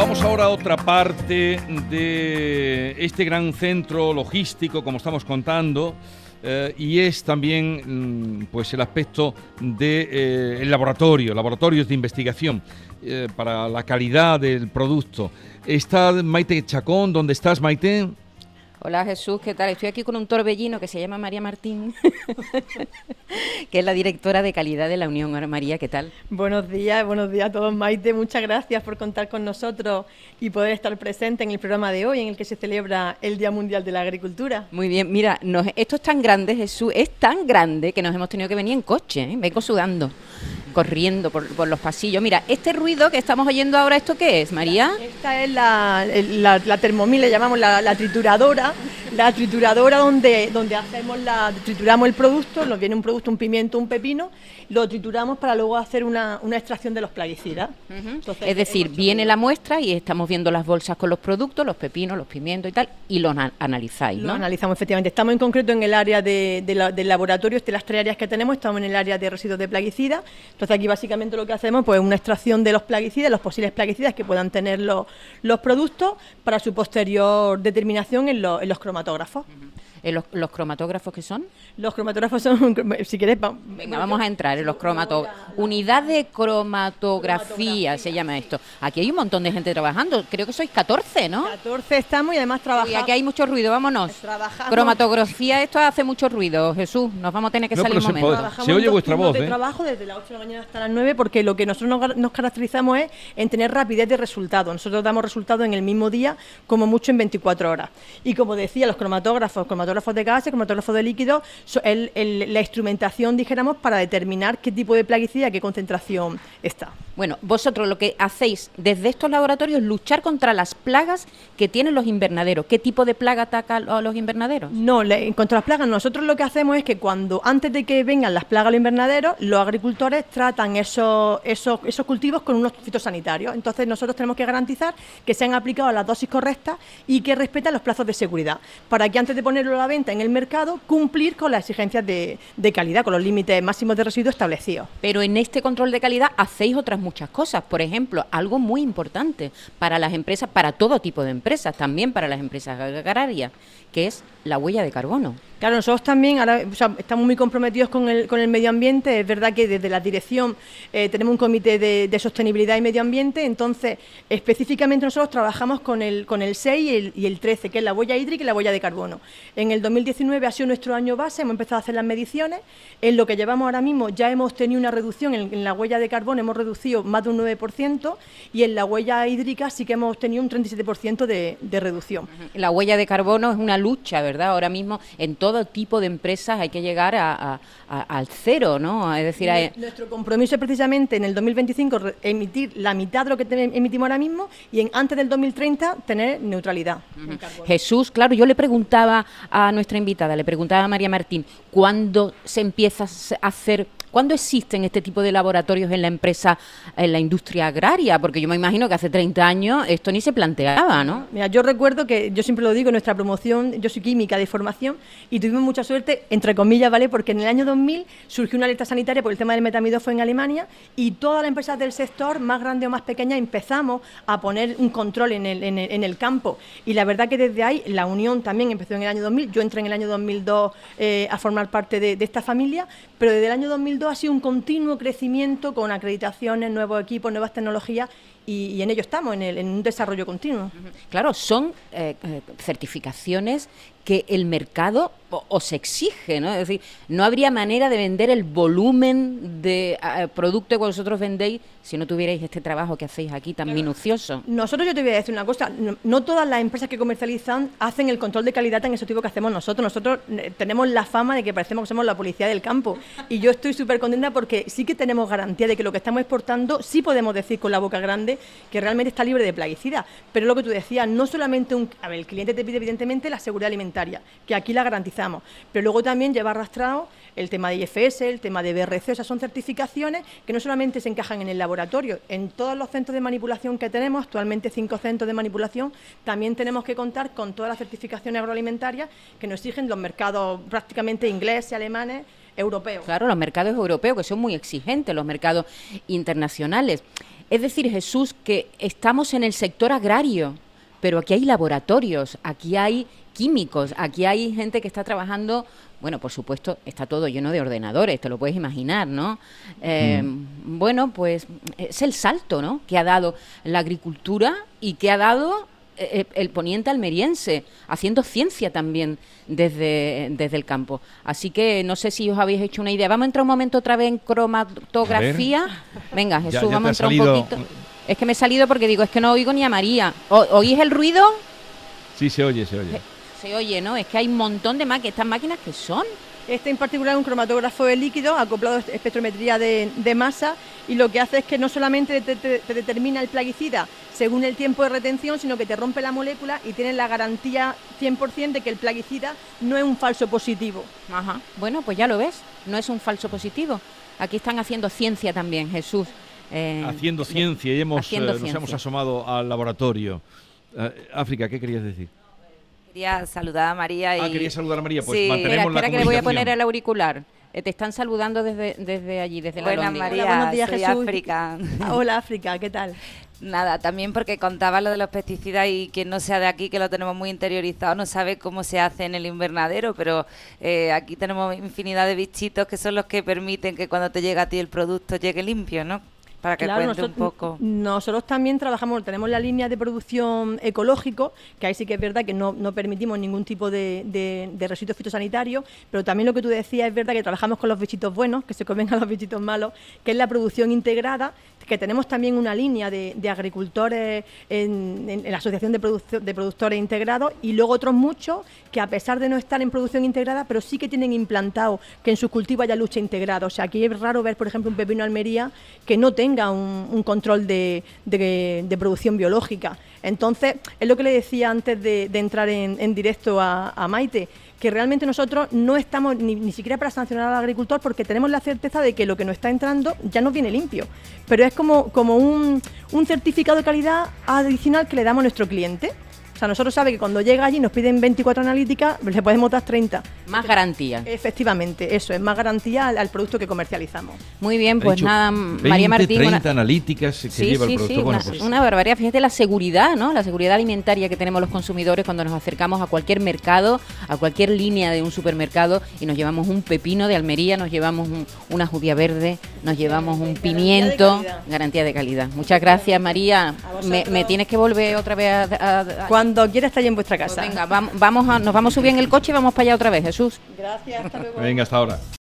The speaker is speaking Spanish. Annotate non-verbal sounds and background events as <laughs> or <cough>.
Vamos ahora a otra parte de este gran centro logístico, como estamos contando, eh, y es también mm, pues el aspecto del de, eh, laboratorio, laboratorios de investigación eh, para la calidad del producto. Está Maite Chacón, ¿dónde estás Maite? Hola Jesús, ¿qué tal? Estoy aquí con un torbellino que se llama María Martín, <laughs> que es la directora de calidad de la Unión. María, ¿qué tal? Buenos días, buenos días a todos, Maite. Muchas gracias por contar con nosotros y poder estar presente en el programa de hoy, en el que se celebra el Día Mundial de la Agricultura. Muy bien, mira, esto es tan grande, Jesús, es tan grande que nos hemos tenido que venir en coche, ¿eh? vengo sudando corriendo por, los pasillos. Mira, este ruido que estamos oyendo ahora, ¿esto qué es, María? Esta es la, la, la Thermomix, le llamamos la, trituradora, la trituradora donde, donde hacemos la, trituramos el producto, nos viene un producto, un pimiento, un pepino, lo trituramos para luego hacer una, una extracción de los plaguicidas. es decir, viene la muestra y estamos viendo las bolsas con los productos, los pepinos, los pimientos y tal, y los analizáis, ¿no? Lo analizamos, efectivamente. Estamos en concreto en el área de, del laboratorio, de las tres áreas que tenemos, estamos en el área de residuos de plaguicidas, entonces aquí básicamente lo que hacemos pues, es una extracción de los plaguicidas, los posibles plaguicidas que puedan tener los, los productos para su posterior determinación en, en los cromatógrafos. Eh, los, cromatógrafos que son? Los cromatógrafos son, si quieres, Venga, vamos a entrar en los cromatógrafos. Unidad de cromatografía se llama esto. Aquí hay un montón de gente trabajando. Creo que sois 14, ¿no? 14 estamos y además trabajamos. Y aquí hay mucho ruido, vámonos. Cromatografía, esto hace mucho ruido, Jesús. Nos vamos a tener que salir un momento. Se, oye vuestra voz, de ¿eh? trabajo desde las 8 de la mañana hasta las 9 porque lo que nosotros nos, caracterizamos es en tener rapidez de resultado. Nosotros damos resultados en el mismo día, como mucho en 24 horas. Y como decía, los cromatógrafos, cromatógrafos cromatógrafos de gases, cromatógrafos de líquidos, la instrumentación, dijéramos, para determinar qué tipo de plaguicida, qué concentración está. Bueno, vosotros lo que hacéis desde estos laboratorios es luchar contra las plagas que tienen los invernaderos. ¿Qué tipo de plaga ataca a los invernaderos? No, contra las plagas nosotros lo que hacemos es que cuando antes de que vengan las plagas a los invernaderos, los agricultores tratan esos, esos, esos cultivos con unos fitosanitarios. Entonces nosotros tenemos que garantizar que sean aplicados las dosis correctas y que respeten los plazos de seguridad, para que antes de ponerlo la venta en el mercado, cumplir con las exigencias de, calidad, con los límites máximos de residuos establecidos. Pero en este control de calidad hacéis otras muchas cosas. Por ejemplo, algo muy importante para las empresas, para todo tipo de empresas, también para las empresas agrarias, que es la huella de carbono. Claro, nosotros también ahora estamos muy comprometidos con el, con el medio ambiente. Es verdad que desde la dirección eh, tenemos un comité de, sostenibilidad y medio ambiente, entonces específicamente nosotros trabajamos con el, con el 6 y el, 13, que es la huella hídrica y la huella de carbono. En el 2019 ha sido nuestro año base, hemos empezado a hacer las mediciones. En lo que llevamos ahora mismo ya hemos tenido una reducción en, la huella de carbono, hemos reducido más de un 9% y en la huella hídrica sí que hemos tenido un 37% de, de reducción. La huella de carbono es una lucha, ¿verdad? Ahora mismo en todo todo tipo de empresas hay que llegar al cero, ¿no? Es decir, nuestro compromiso es precisamente en el 2025 emitir la mitad de lo que emitimos ahora mismo y en antes del 2030 tener neutralidad. Jesús, claro, yo le preguntaba a nuestra invitada, le preguntaba a María Martín, ¿cuándo se empieza a hacer ¿Cuándo existen este tipo de laboratorios en la empresa, en la industria agraria? Porque yo me imagino que hace 30 años esto ni se planteaba, ¿no? Mira, yo recuerdo que, yo siempre lo digo, en nuestra promoción, yo soy química de formación y tuvimos mucha suerte, entre comillas, ¿vale? Porque en el año 2000 surgió una alerta sanitaria por el tema del metamido fue en Alemania y todas las empresas del sector, más grandes o más pequeñas, empezamos a poner un control en el, en el, campo. Y la verdad que desde ahí la unión también empezó en el año 2000. Yo entré en el año 2002 eh, a formar parte de, de esta familia, pero desde el año 2002 ha sido un continuo crecimiento con acreditaciones, nuevos equipos, nuevas tecnologías y, en ello estamos, en, un desarrollo continuo. Claro, son eh, eh, certificaciones que el mercado os exige, ¿no? Es decir, no habría manera de vender el volumen de producto que vosotros vendéis si no tuvierais este trabajo que hacéis aquí tan minucioso. Nosotros yo te voy a decir una cosa, no, todas las empresas que comercializan hacen el control de calidad en ese tipo que hacemos nosotros. Nosotros eh, tenemos la fama de que parecemos que somos la policía del campo y yo estoy súper contenta porque sí que tenemos garantía de que lo que estamos exportando sí podemos decir con la boca grande que realmente está libre de plaguicidas. Pero lo que tú decías, no solamente un... A ver, el cliente te pide evidentemente la seguridad alimentaria que aquí la garantizamos, pero luego también lleva arrastrado el tema de IFS, el tema de BRC, esas son certificaciones que no solamente se encajan en el laboratorio, en todos los centros de manipulación que tenemos, actualmente cinco centros de manipulación, también tenemos que contar con todas las certificaciones agroalimentarias que nos exigen los mercados prácticamente ingleses, alemanes, europeos. Claro, los mercados europeos que son muy exigentes, los mercados internacionales. Es decir, Jesús, que estamos en el sector agrario, pero aquí hay laboratorios, aquí hay químicos, aquí hay gente que está trabajando, bueno, por supuesto, está todo lleno de ordenadores, te lo puedes imaginar, ¿no? Eh, Mm. Bueno, pues es el salto, ¿no? Que ha dado la agricultura y que ha dado eh, el poniente almeriense, haciendo ciencia también desde, desde el campo. Así que no sé si os habéis hecho una idea. Vamos a entrar un momento otra vez en cromatografía. Venga, Jesús, Ya- ya te vamos a entrar un poquito. Es que me he salido porque digo, es que no oigo ni a María. O- ¿Oís el ruido? Sí, se oye, se oye. Se oye, ¿no? Es que hay un montón de máquinas. ¿Estas máquinas qué son? Este en particular es un cromatógrafo de líquido acoplado a espectrometría de, de masa y lo que hace es que no solamente te, te- te determina el plaguicida según el tiempo de retención, sino que te rompe la molécula y tienes la garantía 100% de que el plaguicida no es un falso positivo. Ajá. Bueno, pues ya lo ves. No es un falso positivo. Aquí están haciendo ciencia también, Jesús. Eh, Haciendo ciencia y hemos, haciendo eh, nos ciencia. hemos asomado al laboratorio. Eh, África, ¿qué querías decir? Quería saludar a María y... Ah, quería saludar a María, pues Sí. mantenemos Espera, la espera que le voy a poner el auricular. Eh, te están saludando desde, desde allí, desde la Buenas Lóndiga. María, Hola, buenos días, soy Jesús. África. Ah, Hola África, ¿qué tal? Nada, también porque contaba lo de los pesticidas y quien no sea de aquí, que lo tenemos muy interiorizado, no sabe cómo se hace en el invernadero, pero eh, aquí tenemos infinidad de bichitos que son los que permiten que cuando te llega a ti el producto llegue limpio, ¿no? Para que Claro, cuente un nosotros, poco. nosotros también trabajamos, tenemos la línea de producción ecológico, que ahí sí que es verdad que no, no permitimos ningún tipo de, de, de residuos fitosanitarios, pero también lo que tú decías es verdad que trabajamos con los bichitos buenos, que se comen a los bichitos malos, que es la producción integrada, que tenemos también una línea de, de agricultores en, en- en la Asociación de, de Productores Integrados y luego otros muchos que a pesar de no estar en producción integrada, pero sí que tienen implantado que en sus cultivos haya lucha integrada. O sea, aquí es raro ver, por ejemplo, un pepino Almería que no tenga un, un control de, de- producción biológica. Entonces, es lo que le decía antes de, entrar en, directo a, a Maite, que realmente nosotros no estamos ni, ni siquiera para sancionar al agricultor porque tenemos la certeza de que lo que nos está entrando ya nos viene limpio. Pero es como, como un, un certificado de calidad adicional que le damos a nuestro cliente. O sea, nosotros sabe que cuando llega allí nos piden 24 analíticas, le podemos dar 30. Más garantía. Efectivamente, eso es más garantía al, al producto que comercializamos. Muy bien, pues dicho nada, 20, María Martín. 30 una- analíticas que lleva el producto. Sí, bueno, una, pues, una barbaridad. Fíjate la seguridad, ¿no? La seguridad alimentaria que tenemos los consumidores cuando nos acercamos a cualquier mercado, a cualquier línea de un supermercado y nos llevamos un pepino de Almería, nos llevamos un- una judía verde, nos llevamos un Garantía de pimiento, calidad. garantía de calidad. Muchas gracias, María. Me, tienes que volver otra vez a... a- a- Cuando quiera estar en vuestra pues casa. venga, vam- vamos a, nos vamos a subir en el coche y vamos para allá otra vez, Jesús. Gracias, hasta luego. venga, hasta ahora.